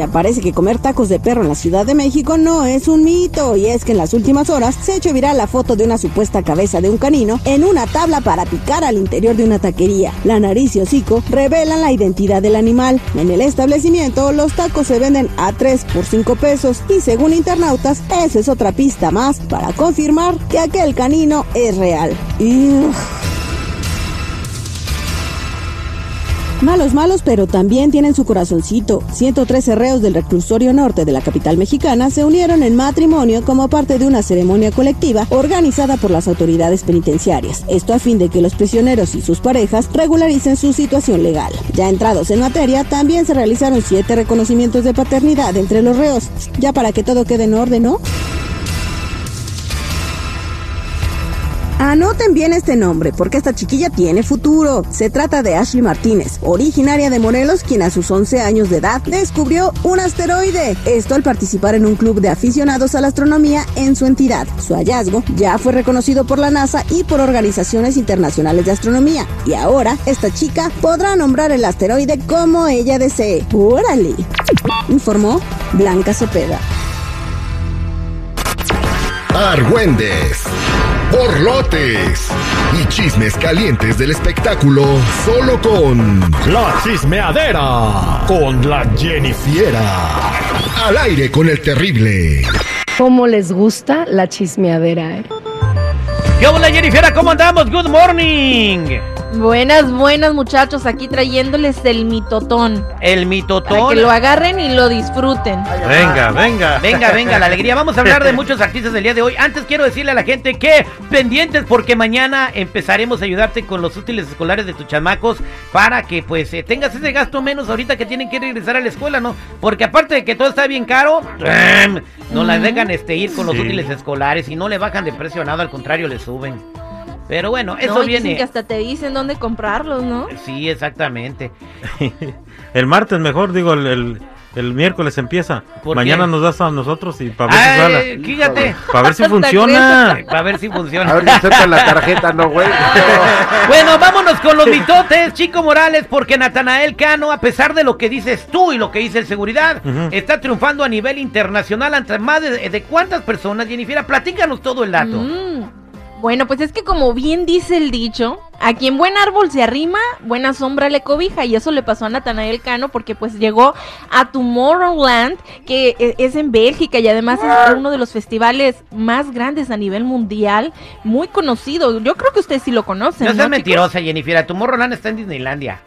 Vaya, parece que comer tacos de perro en la Ciudad de México no es un mito, y es que en las últimas horas se ha hecho viral la foto de una supuesta cabeza de un canino en una tabla para picar al interior de una taquería. La nariz y hocico revelan la identidad del animal. En el establecimiento, los tacos se venden a 3 por 5 pesos, y según internautas, esa es otra pista más para confirmar que aquel canino es real. Malos, malos, pero también tienen su corazoncito. 113 reos del reclusorio norte de la capital mexicana se unieron en matrimonio como parte de una ceremonia colectiva organizada por las autoridades penitenciarias. Esto a fin de que los prisioneros y sus parejas regularicen su situación legal. Ya entrados en materia, también se realizaron siete reconocimientos de paternidad entre los reos, ya para que todo quede en orden, ¿no? Anoten bien este nombre, porque esta chiquilla tiene futuro. Se trata de Ashley Martínez, originaria de Morelos, quien a sus 11 años de edad descubrió un asteroide. Esto al participar en un club de aficionados a la astronomía en su entidad. Su hallazgo ya fue reconocido por la NASA y por organizaciones internacionales de astronomía. Y ahora, esta chica podrá nombrar el asteroide como ella desee. ¡Órale! Informó Blanca Cepeda. Argüendes borlotes y chismes calientes del espectáculo solo con La Chismeadera con la Jennifiera. Al aire con el terrible. ¿Cómo les gusta la chismeadera? Eh? ¿Qué hola Jennifiera? ¿Cómo andamos? Good morning. Buenas, buenas muchachos, aquí trayéndoles el mitotón. El mitotón. Para que lo agarren y lo disfruten. Venga, venga. Venga, venga, la alegría. Vamos a hablar de muchos artistas del día de hoy. Antes quiero decirle a la gente que pendientes porque mañana empezaremos a ayudarte con los útiles escolares de tus chamacos para que pues eh, tengas ese gasto menos ahorita que tienen que regresar a la escuela, ¿no? Porque aparte de que todo está bien caro, no la dejan este, ir con los útiles escolares y no le bajan de precio nada, al contrario le suben. Pero bueno, eso no, viene. que hasta te dicen dónde comprarlos, ¿no? Sí, exactamente. el martes mejor, digo, el, el, miércoles empieza. Mañana nos das a nosotros y para ver si sale. Fíjate. Para ver si funciona. Para ver si funciona. A ver si la tarjeta, no, güey. bueno, vámonos con los mitotes, Chico Morales, porque Natanael Cano, a pesar de lo que dices tú y lo que dice el seguridad, está triunfando a nivel internacional ante más de, de cuántas personas, Jennifer. Platícanos todo el dato. Mm. Bueno, pues es que como bien dice el dicho, a quien buen árbol se arrima, buena sombra le cobija. Y eso le pasó a Natanael Cano porque pues llegó a Tomorrowland, que e, es en Bélgica y además es uno de los festivales más grandes a nivel mundial, muy conocido. Yo creo que ustedes sí lo conocen. No, ¿no seas mentirosa, Jennifer. Tomorrowland está en Disneylandia.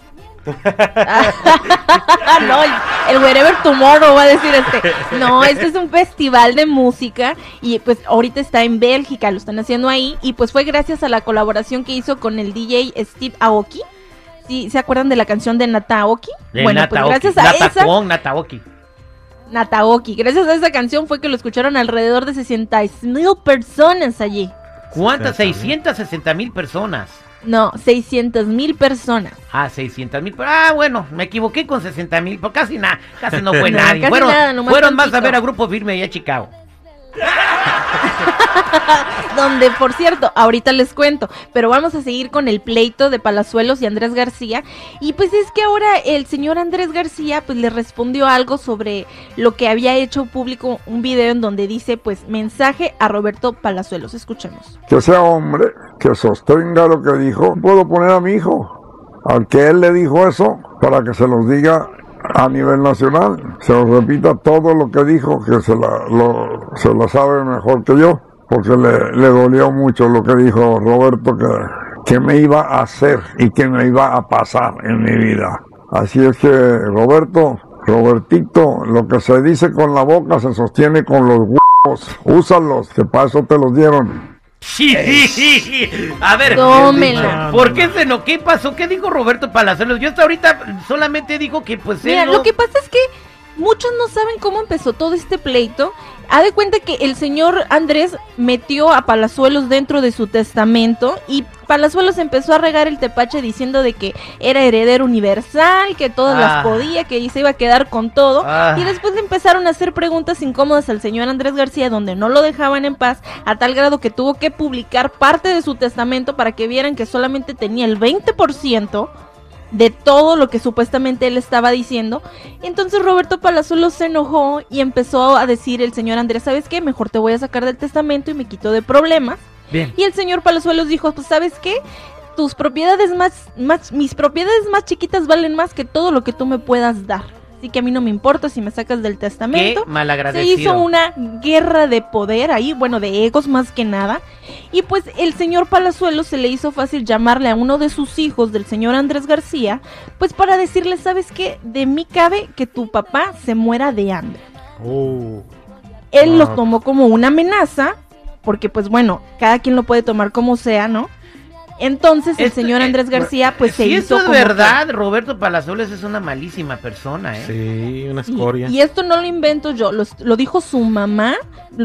No, el Wherever Tomorrow va a decir este. No, este es un festival de música y pues ahorita está en Bélgica, lo están haciendo ahí y pues fue gracias a la colaboración que hizo con el DJ Steve Aoki. ¿Sí, ¿Se acuerdan de la canción de Nataoki? bueno, pues gracias a esa... Nataoki. Nataoki. Gracias a esa canción fue que lo escucharon alrededor de 60 mil personas allí. ¿Cuántas? 660 mil personas. No, 600 mil personas. Ah, 600 mil. Ah, bueno, me equivoqué con 60 mil. Pues casi nada, casi no fue nadie. fueron, fueron más a ver a Grupo Firme allá a Chicago. Donde, por cierto, ahorita les cuento, pero vamos a seguir con el pleito de Palazuelos y Andrés García. Y pues es que ahora el señor Andrés García pues le respondió algo sobre lo que había hecho público un video en donde dice pues mensaje a Roberto Palazuelos. Escuchemos. Que sea hombre, que sostenga lo que dijo. Puedo poner a mi hijo al que él le dijo eso para que se los diga a nivel nacional. Se lo repita todo lo que dijo, que se la, lo, se lo sabe mejor que yo, porque le, le dolió mucho lo que dijo Roberto, que, que me iba a hacer y que me iba a pasar en mi vida. Así es que, Roberto, Robertito, lo que se dice con la boca se sostiene con los huevos. Úsalos, que para eso te los dieron. Sí, A ver, ¿por qué se no? ¿Qué pasó? ¿Qué dijo Roberto Palazuelos? Yo hasta ahorita solamente digo que pues Mira, lo que pasa es que muchos no saben cómo empezó todo este pleito. Ha de cuenta que el señor Andrés metió a Palazuelos dentro de su testamento y Palazuelos empezó a regar el tepache diciendo de que era heredero universal, que todas las ah. podía, que se iba a quedar con todo. Ah. Y después le empezaron a hacer preguntas incómodas al señor Andrés García donde no lo dejaban en paz, a tal grado que tuvo que publicar parte de su testamento para que vieran que solamente tenía el 20% de todo lo que supuestamente él estaba diciendo. Entonces Roberto Palazuelos se enojó y empezó a decir el señor Andrés, ¿sabes qué? Mejor te voy a sacar del testamento y me quito de problemas. Bien. Y el señor Palazuelos dijo, pues ¿sabes qué? Tus propiedades más, más, mis propiedades más chiquitas valen más que todo lo que tú me puedas dar. Así que a mí no me importa si me sacas del Qué testamento. Se malagradecido. hizo una guerra de poder ahí, bueno, de egos más que nada. Y pues el señor Palazuelos se le hizo fácil llamarle a uno de sus hijos, del señor Andrés García, pues para decirle, ¿sabes qué? De mí cabe que tu papá se muera de hambre. Oh. Él lo tomó como una amenaza, porque pues bueno, cada quien lo puede tomar como sea, ¿no? Entonces el Esto- señor eh, Andrés García pues se hizo eso es como que- verdad, Roberto Palazuelos es una malísima persona, ¿eh? Sí, una Y- escoria. Y, esto no lo invento yo, lo, lo dijo su mamá,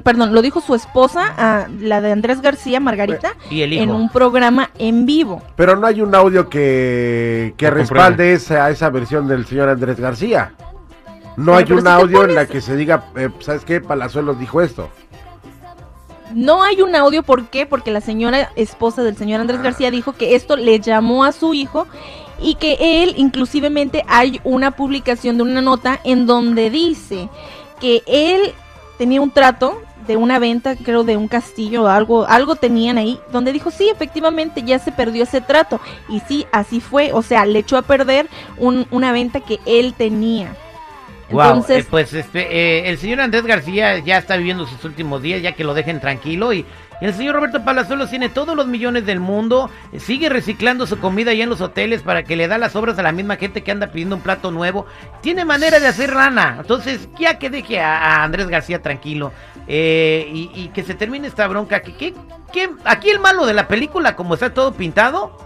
perdón, lo dijo su esposa, a la de Andrés García, Margarita, Y el hijo. en un programa en vivo. Pero no hay un audio que, que respalde esa, esa versión del señor Andrés García. No hay pero un si audio en la que se diga, eh, ¿sabes qué? Palazuelos dijo esto. No hay un audio, ¿por qué? Porque la señora esposa del señor Andrés García dijo que esto le llamó a su hijo y que él, inclusivemente, hay una publicación de una nota en donde dice que él tenía un trato de una venta, creo, de un castillo o algo, algo tenían ahí, donde dijo, sí, efectivamente, ya se perdió ese trato. Y sí, así fue, o sea, le echó a perder un- una venta que él tenía. Wow, eh, pues este, eh, el señor Andrés García ya está viviendo sus últimos días, ya que lo dejen tranquilo. Y, el señor Roberto Palazuelos tiene todos los millones del mundo, eh, sigue reciclando su comida allá en los hoteles para que le da las obras a la misma gente que anda pidiendo un plato nuevo. Tiene manera de hacer lana. Entonces, ya que deje a, a Andrés García tranquilo eh, y, y que se termine esta bronca. Que, que- que- aquí el malo de la película, como está todo pintado,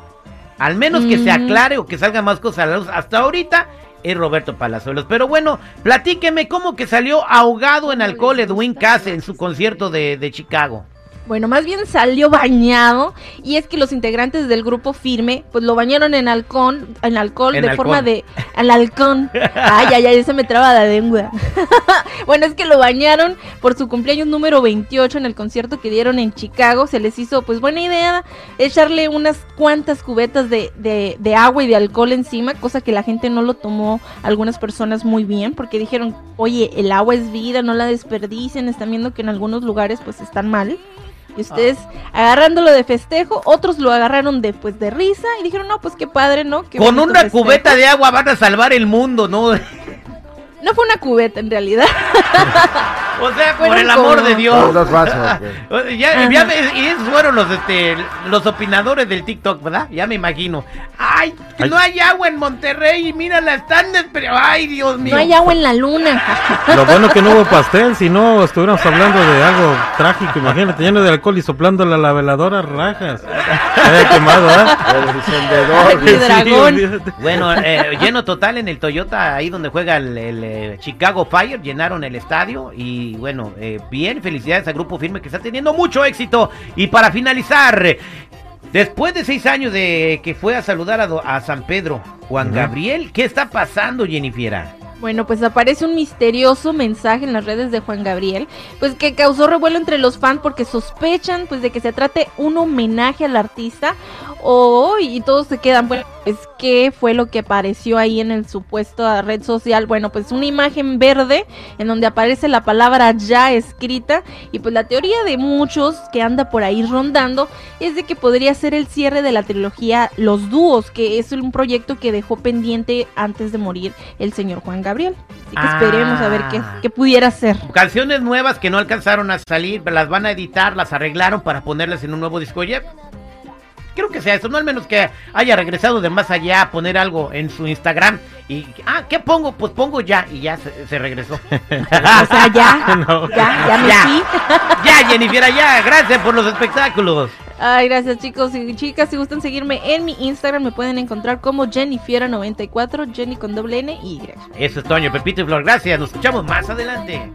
al menos que se Mm. aclare o que salga más cosas a la luz. Hasta ahorita es Roberto Palazuelos. Pero bueno, platíqueme cómo que salió ahogado en alcohol Edwin Cass en su concierto de, de Chicago. Bueno, más bien salió bañado y es que los integrantes del grupo Firme pues lo bañaron en alcohol, en alcohol En de forma de al halcón. Ay, ay, ay, se me traba la lengua. bueno, es que lo bañaron por su cumpleaños número 28 en el concierto que dieron en Chicago. Se les hizo pues buena idea echarle unas cuantas cubetas de, de, de agua y de alcohol encima, cosa que la gente no lo tomó algunas personas muy bien porque dijeron, oye, el agua es vida, no la desperdicien, están viendo que en algunos lugares pues están mal. Y ustedes agarrándolo de festejo, otros lo agarraron de pues de risa y dijeron, no, pues qué padre, ¿no? Qué Con una festejo". cubeta de agua van a salvar el mundo, ¿no? No fue una cubeta en realidad. O sea, por el amor como- de Dios. Vasos, güey. Ya, Ajá. ya me- y esos fueron los este los opinadores del TikTok, ¿verdad? Ya me imagino. Ay, no hay agua en Monterrey y mira la están despe- Ay, Dios mío. No hay agua en la luna. Lo bueno que no hubo pastel, si no estuviéramos hablando de algo trágico, imagínate, lleno de alcohol y soplándola a la veladora, rajas. Haya quemado, ¿eh? El dragón. olvídate. Bueno, eh, lleno total en el Toyota, ahí donde juega el, el, eh, Chicago Fire, llenaron el estadio y bueno, eh, bien, felicidades al grupo firme que está teniendo mucho éxito. Y para finalizar, después de seis años de que fue a saludar a, do- a San Pedro, Juan. Gabriel, ¿qué está pasando, Jennifer? Bueno, pues aparece un misterioso mensaje en las redes de Juan Gabriel, pues que causó revuelo entre los fans porque sospechan pues de que se trate un homenaje al artista o y todos se quedan, bueno, pues qué fue lo que apareció ahí en el supuesto red social, bueno, pues una imagen verde en donde aparece la palabra ya escrita y pues la teoría de muchos que anda por ahí rondando es de que podría ser el cierre de la trilogía Los Dúos, que es un proyecto que dejó pendiente antes de morir el señor Juan Gabriel. Así que esperemos a ver qué, Ah. qué pudiera ser. Canciones nuevas que no alcanzaron a salir, las van a editar, las arreglaron para ponerlas en un nuevo disco. Ya, creo que sea eso, no al menos que haya regresado de más allá a poner algo en su Instagram y, ah, ¿qué pongo? Pues pongo ya y ya se, se regresó. O sea, ya, No. ya, ya me Ya. fui. ya, Jennifer, ya, gracias por los espectáculos. Ay, gracias chicos y chicas. Si gustan seguirme en mi Instagram, me pueden encontrar como Jennifiera94, Jenny con doble N y Y. Eso es Toño, Pepito y Flor, gracias, nos escuchamos más adelante.